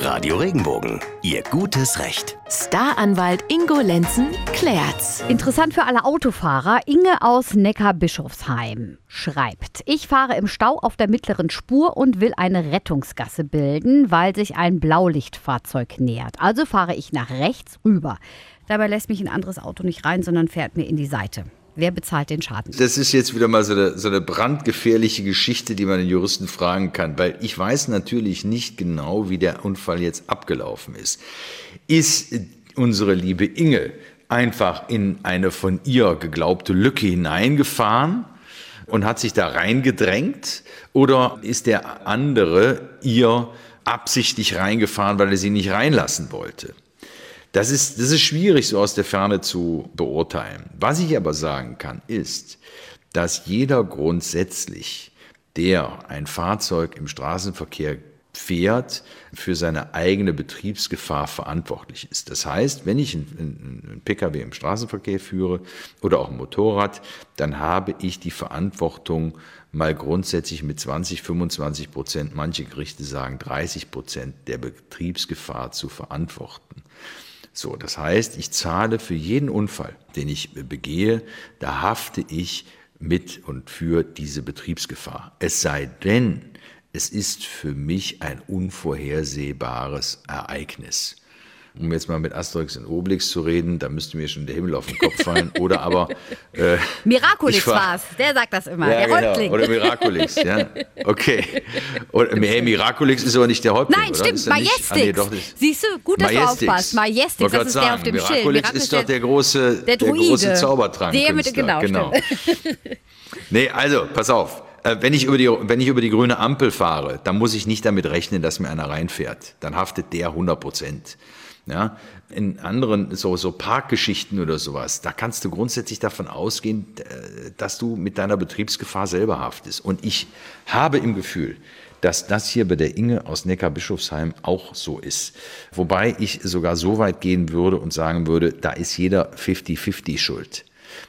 Radio Regenbogen, Ihr gutes Recht. Staranwalt Ingo Lenzen klärt's. Interessant für alle Autofahrer. Inge aus Neckar-Bischofsheim schreibt: Ich fahre im Stau auf der mittleren Spur und will eine Rettungsgasse bilden, weil sich ein Blaulichtfahrzeug nähert. Also fahre ich nach rechts rüber. Dabei lässt mich ein anderes Auto nicht rein, sondern fährt mir in die Seite. Wer bezahlt den Schaden? Das ist jetzt wieder mal so eine, so eine brandgefährliche Geschichte, die man den Juristen fragen kann, weil ich weiß natürlich nicht genau, wie der Unfall jetzt abgelaufen ist. Ist unsere liebe Inge einfach in eine von ihr geglaubte Lücke hineingefahren und hat sich da reingedrängt oder ist der andere ihr absichtlich reingefahren, weil er sie nicht reinlassen wollte? Das ist, das ist schwierig so aus der Ferne zu beurteilen. Was ich aber sagen kann, ist, dass jeder grundsätzlich, der ein Fahrzeug im Straßenverkehr fährt, für seine eigene Betriebsgefahr verantwortlich ist. Das heißt, wenn ich einen Pkw im Straßenverkehr führe oder auch ein Motorrad, dann habe ich die Verantwortung, mal grundsätzlich mit 20, 25 Prozent, manche Gerichte sagen 30 Prozent der Betriebsgefahr zu verantworten. So, das heißt, ich zahle für jeden Unfall, den ich begehe, da hafte ich mit und für diese Betriebsgefahr. Es sei denn, es ist für mich ein unvorhersehbares Ereignis um jetzt mal mit Asterix und Obelix zu reden, da müsste mir schon der Himmel auf den Kopf fallen. Oder aber. Äh, Miraculix war es, der sagt das immer, ja, der genau. Oder Miraculix, ja. Okay. Oder, hey, Miraculix ist aber nicht der Häuptling. Nein, stimmt, Majestix. Ah, nee, doch, Siehst du, gut, dass Majestix. du aufpasst. Majestix, das ist sagen, der auf dem Miraculix Schild. Miraculix ist doch der große, der, der große Zaubertrank. Der mit, genau, genau. nee, also, pass auf. Äh, wenn ich, über die, wenn ich über die grüne Ampel fahre, dann muss ich nicht damit rechnen, dass mir einer reinfährt. Dann haftet der 100 Prozent. Ja, in anderen so, so Parkgeschichten oder sowas, da kannst du grundsätzlich davon ausgehen, äh, dass du mit deiner Betriebsgefahr selber haftest. Und ich habe im Gefühl, dass das hier bei der Inge aus Neckar-Bischofsheim auch so ist. Wobei ich sogar so weit gehen würde und sagen würde, da ist jeder 50-50 schuld.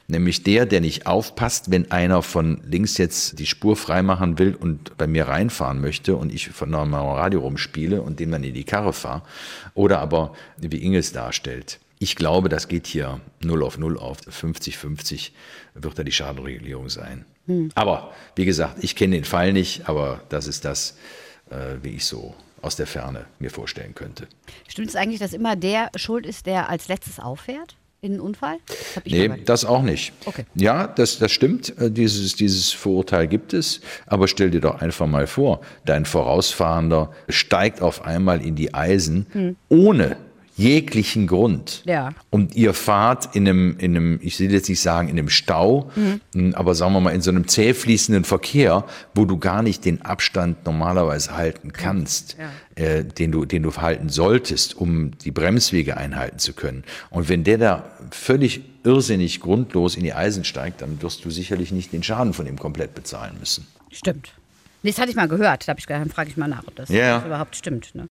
Nämlich der, der nicht aufpasst, wenn einer von links jetzt die Spur freimachen will und bei mir reinfahren möchte und ich von meinem Radio rumspiele und den dann in die Karre fahre. Oder aber, wie Inge es darstellt. Ich glaube, das geht hier 0 auf 0 auf. 50-50 wird da die Schadenregulierung sein. Hm. Aber wie gesagt, ich kenne den Fall nicht, aber das ist das, äh, wie ich so aus der Ferne mir vorstellen könnte. Stimmt es eigentlich, dass immer der schuld ist, der als letztes auffährt? In einen Unfall? Das nee, das auch nicht. Okay. Ja, das, das stimmt. Äh, dieses, dieses Vorurteil gibt es. Aber stell dir doch einfach mal vor, dein Vorausfahrender steigt auf einmal in die Eisen, hm. ohne jeglichen Grund. Ja. Und ihr fahrt in einem, in einem, ich will jetzt nicht sagen in einem Stau, mhm. aber sagen wir mal in so einem zäh fließenden Verkehr, wo du gar nicht den Abstand normalerweise halten kannst, ja. äh, den, du, den du halten solltest, um die Bremswege einhalten zu können. Und wenn der da völlig irrsinnig grundlos in die Eisen steigt, dann wirst du sicherlich nicht den Schaden von ihm komplett bezahlen müssen. Stimmt. das hatte ich mal gehört. Da habe ich gedacht, frage ich mal nach, ob das, ja. das überhaupt stimmt. Ne?